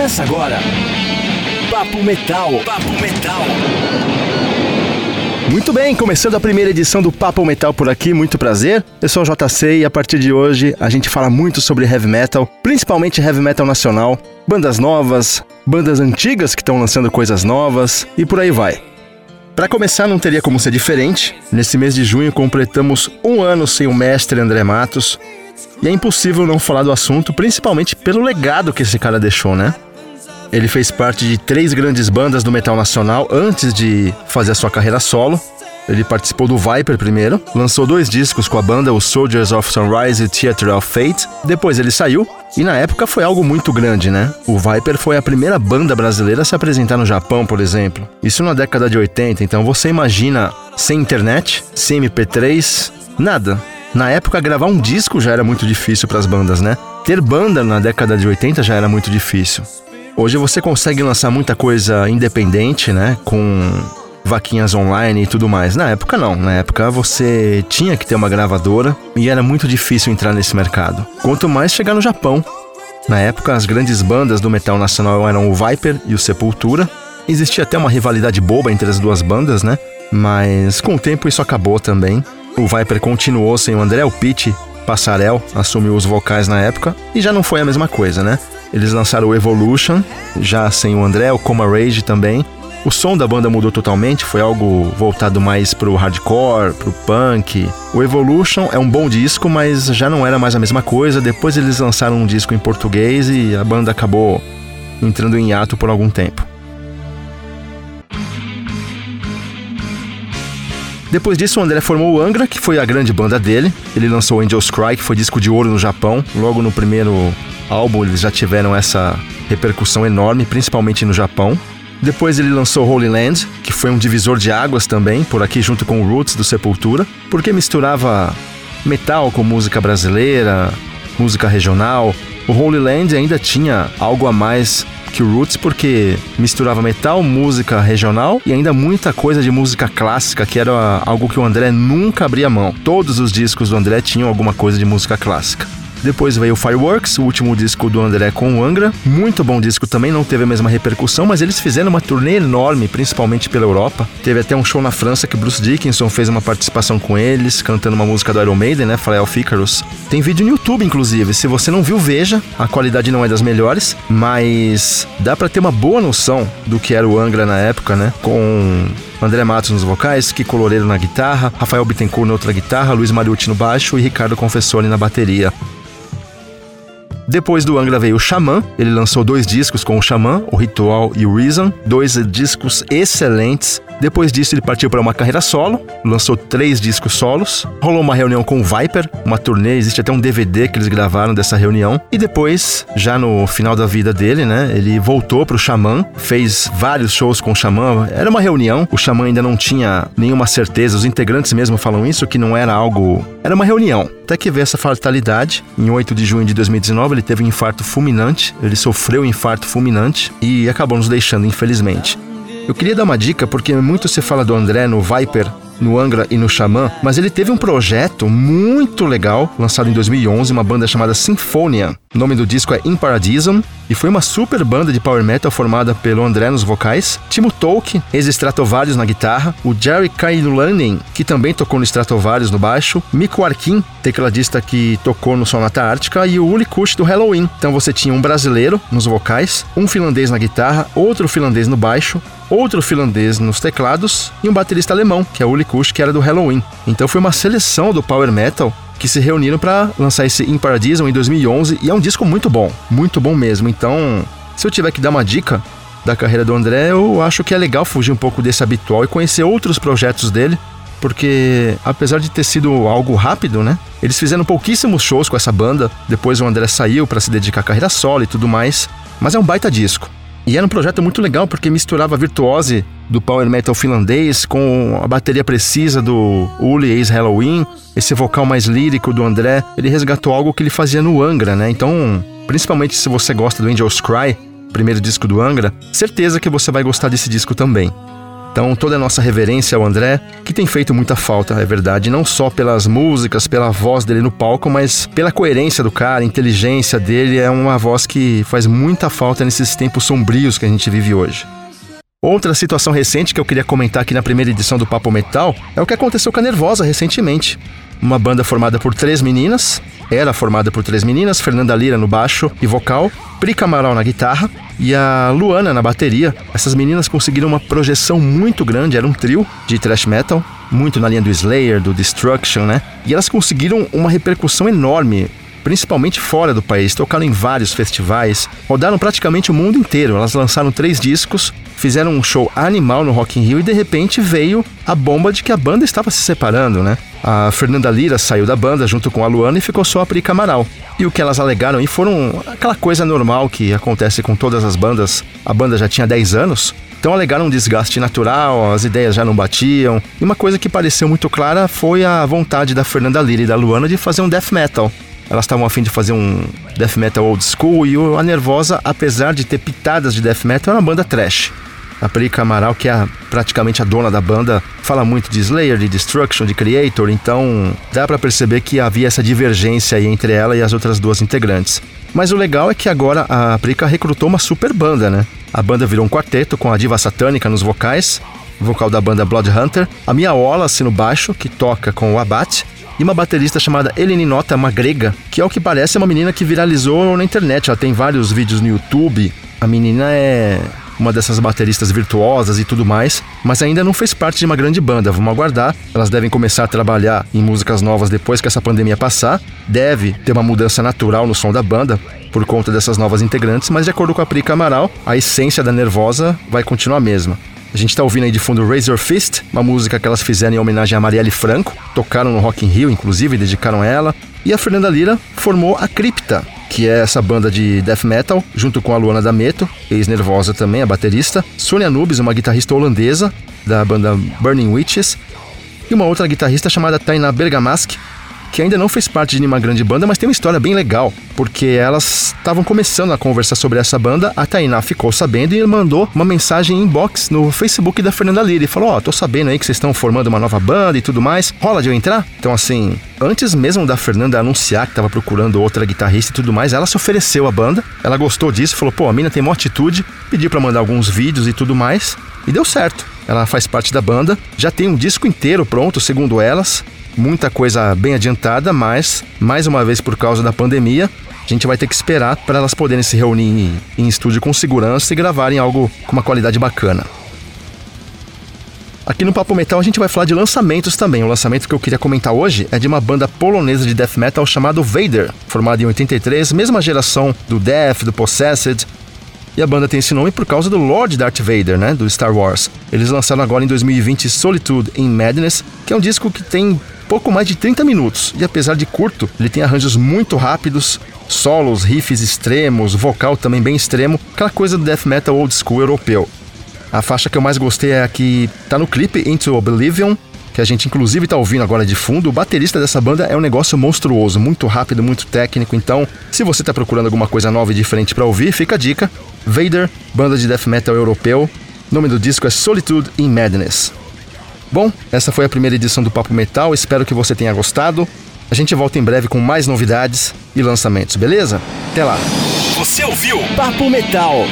Começa agora. Papo Metal. Papo Metal. Muito bem, começando a primeira edição do Papo Metal por aqui, muito prazer. Eu sou o JC e a partir de hoje a gente fala muito sobre heavy metal, principalmente heavy metal nacional, bandas novas, bandas antigas que estão lançando coisas novas e por aí vai. Para começar, não teria como ser diferente. Nesse mês de junho completamos um ano sem o mestre André Matos. E é impossível não falar do assunto, principalmente pelo legado que esse cara deixou, né? Ele fez parte de três grandes bandas do metal nacional antes de fazer a sua carreira solo. Ele participou do Viper primeiro, lançou dois discos com a banda, o Soldiers of Sunrise e Theatre of Fate. Depois ele saiu, e na época foi algo muito grande, né? O Viper foi a primeira banda brasileira a se apresentar no Japão, por exemplo. Isso na década de 80, então você imagina sem internet, sem MP3, nada. Na época, gravar um disco já era muito difícil para as bandas, né? Ter banda na década de 80 já era muito difícil. Hoje você consegue lançar muita coisa independente, né? Com vaquinhas online e tudo mais. Na época não, na época você tinha que ter uma gravadora e era muito difícil entrar nesse mercado. Quanto mais chegar no Japão. Na época as grandes bandas do metal nacional eram o Viper e o Sepultura. Existia até uma rivalidade boba entre as duas bandas, né? Mas com o tempo isso acabou também. O Viper continuou sem o André, Pete Passarel assumiu os vocais na época e já não foi a mesma coisa, né? Eles lançaram o Evolution, já sem o André, o Coma Rage também. O som da banda mudou totalmente, foi algo voltado mais pro hardcore, pro punk. O Evolution é um bom disco, mas já não era mais a mesma coisa. Depois eles lançaram um disco em português e a banda acabou entrando em hiato por algum tempo. Depois disso, o André formou o Angra, que foi a grande banda dele. Ele lançou Angels Cry, que foi disco de ouro no Japão. Logo no primeiro álbum, eles já tiveram essa repercussão enorme, principalmente no Japão. Depois ele lançou Holy Land, que foi um divisor de águas também, por aqui junto com o Roots do Sepultura, porque misturava metal com música brasileira, música regional. O Holy Land ainda tinha algo a mais que o Roots porque misturava metal, música regional e ainda muita coisa de música clássica, que era algo que o André nunca abria mão. Todos os discos do André tinham alguma coisa de música clássica. Depois veio Fireworks, o último disco do André com o Angra. Muito bom disco também, não teve a mesma repercussão, mas eles fizeram uma turnê enorme, principalmente pela Europa. Teve até um show na França que Bruce Dickinson fez uma participação com eles, cantando uma música do Iron Maiden, né? Fly of Icarus. Tem vídeo no YouTube, inclusive. Se você não viu, veja. A qualidade não é das melhores, mas dá para ter uma boa noção do que era o Angra na época, né? Com André Matos nos vocais, Kiko Loureiro na guitarra, Rafael Bittencourt na outra guitarra, Luiz Mariucci no baixo e Ricardo Confessori na bateria. Depois do Angra veio o Xamã, ele lançou dois discos com o Xamã, o Ritual e o Reason, dois discos excelentes. Depois disso ele partiu para uma carreira solo, lançou três discos solos, rolou uma reunião com o Viper, uma turnê, existe até um DVD que eles gravaram dessa reunião. E depois, já no final da vida dele, né, ele voltou pro Xamã, fez vários shows com o Xamã. Era uma reunião, o Xamã ainda não tinha nenhuma certeza, os integrantes mesmo falam isso, que não era algo. Era uma reunião. Até que veio essa fatalidade, em 8 de junho de 2019, ele teve um infarto fulminante, ele sofreu um infarto fulminante e acabou nos deixando, infelizmente. Eu queria dar uma dica porque muito se fala do André no Viper, no Angra e no Xamã, mas ele teve um projeto muito legal, lançado em 2011, uma banda chamada Sinfonia. O nome do disco é In Paradisum e foi uma super banda de power metal formada pelo André nos vocais, Timo Tolk, ex-Stratovarius na guitarra, o Jerry Kailulainen, que também tocou no Stratovarius no baixo, Miko Arkin, tecladista que tocou no Sonata Ártica e o Uli Kush do Halloween. Então você tinha um brasileiro nos vocais, um finlandês na guitarra, outro finlandês no baixo, outro finlandês nos teclados e um baterista alemão, que é Uli Kush, que era do Halloween. Então foi uma seleção do power metal que se reuniram para lançar esse In Paradisum em 2011 e é um disco muito bom, muito bom mesmo. Então, se eu tiver que dar uma dica da carreira do André, eu acho que é legal fugir um pouco desse habitual e conhecer outros projetos dele, porque apesar de ter sido algo rápido, né? Eles fizeram pouquíssimos shows com essa banda, depois o André saiu para se dedicar à carreira solo e tudo mais, mas é um baita disco. E era um projeto muito legal porque misturava a virtuose do power metal finlandês com a bateria precisa do Uli ex Halloween, esse vocal mais lírico do André. Ele resgatou algo que ele fazia no Angra, né? Então, principalmente se você gosta do Angels Cry, primeiro disco do Angra, certeza que você vai gostar desse disco também. Então, toda a nossa reverência ao André, que tem feito muita falta, é verdade, não só pelas músicas, pela voz dele no palco, mas pela coerência do cara, inteligência dele, é uma voz que faz muita falta nesses tempos sombrios que a gente vive hoje. Outra situação recente que eu queria comentar aqui na primeira edição do Papo Metal é o que aconteceu com a Nervosa recentemente. Uma banda formada por três meninas, era formada por três meninas, Fernanda Lira no baixo e vocal, Pri Camaral na guitarra e a Luana na bateria. Essas meninas conseguiram uma projeção muito grande, era um trio de thrash metal, muito na linha do Slayer, do Destruction, né? E elas conseguiram uma repercussão enorme principalmente fora do país. Tocaram em vários festivais, rodaram praticamente o mundo inteiro. Elas lançaram três discos, fizeram um show animal no Rock in Rio e de repente veio a bomba de que a banda estava se separando, né? A Fernanda Lira saiu da banda junto com a Luana e ficou só a Pri Camaral. E o que elas alegaram aí foram aquela coisa normal que acontece com todas as bandas. A banda já tinha 10 anos, então alegaram um desgaste natural, as ideias já não batiam. E uma coisa que pareceu muito clara foi a vontade da Fernanda Lira e da Luana de fazer um death metal. Elas estavam afim de fazer um death metal old school e a Nervosa, apesar de ter pitadas de death metal, é uma banda trash. A Perica Amaral, que é praticamente a dona da banda, fala muito de Slayer, de Destruction, de Creator, então dá para perceber que havia essa divergência aí entre ela e as outras duas integrantes. Mas o legal é que agora a Perica recrutou uma super banda, né? A banda virou um quarteto com a diva satânica nos vocais, vocal da banda Blood Hunter, a Mia Wallace no baixo, que toca com o Abate, e uma baterista chamada Eleni Nota, uma grega, que ao que parece é uma menina que viralizou na internet. Ela tem vários vídeos no YouTube. A menina é uma dessas bateristas virtuosas e tudo mais, mas ainda não fez parte de uma grande banda. Vamos aguardar. Elas devem começar a trabalhar em músicas novas depois que essa pandemia passar. Deve ter uma mudança natural no som da banda por conta dessas novas integrantes, mas de acordo com a Pri Amaral, a essência da Nervosa vai continuar a mesma. A gente está ouvindo aí de fundo Razor Fist, uma música que elas fizeram em homenagem a Marielle Franco, tocaram no Rock in Rio, inclusive, dedicaram a ela. E a Fernanda Lira formou a Cripta, que é essa banda de death metal, junto com a Luana D'Ameto, ex-nervosa também, a baterista, Sonia Nubes, uma guitarrista holandesa da banda Burning Witches, e uma outra guitarrista chamada Taina Bergamasque, que ainda não fez parte de nenhuma grande banda, mas tem uma história bem legal, porque elas estavam começando a conversar sobre essa banda, a Tainá ficou sabendo e mandou uma mensagem inbox no Facebook da Fernanda Lira e falou: Ó, oh, tô sabendo aí que vocês estão formando uma nova banda e tudo mais, rola de eu entrar? Então, assim, antes mesmo da Fernanda anunciar que estava procurando outra guitarrista e tudo mais, ela se ofereceu à banda, ela gostou disso, falou: pô, a mina tem uma atitude, pediu para mandar alguns vídeos e tudo mais, e deu certo. Ela faz parte da banda, já tem um disco inteiro pronto, segundo elas, muita coisa bem adiantada, mas, mais uma vez por causa da pandemia, a gente vai ter que esperar para elas poderem se reunir em, em estúdio com segurança e gravarem algo com uma qualidade bacana. Aqui no Papo Metal a gente vai falar de lançamentos também. O lançamento que eu queria comentar hoje é de uma banda polonesa de death metal chamada Vader, formada em 83, mesma geração do Death, do Possessed. E a banda tem esse nome por causa do Lord Darth Vader, né, do Star Wars. Eles lançaram agora em 2020 Solitude in Madness, que é um disco que tem pouco mais de 30 minutos e apesar de curto, ele tem arranjos muito rápidos, solos, riffs extremos, vocal também bem extremo, aquela coisa do death metal old school europeu. A faixa que eu mais gostei é a que tá no clipe Into Oblivion, que a gente inclusive tá ouvindo agora de fundo. O baterista dessa banda é um negócio monstruoso, muito rápido, muito técnico. Então, se você tá procurando alguma coisa nova e diferente para ouvir, fica a dica. Vader, banda de death metal europeu. O nome do disco é Solitude in Madness. Bom, essa foi a primeira edição do Papo Metal, espero que você tenha gostado. A gente volta em breve com mais novidades e lançamentos, beleza? Até lá. Você ouviu Papo Metal.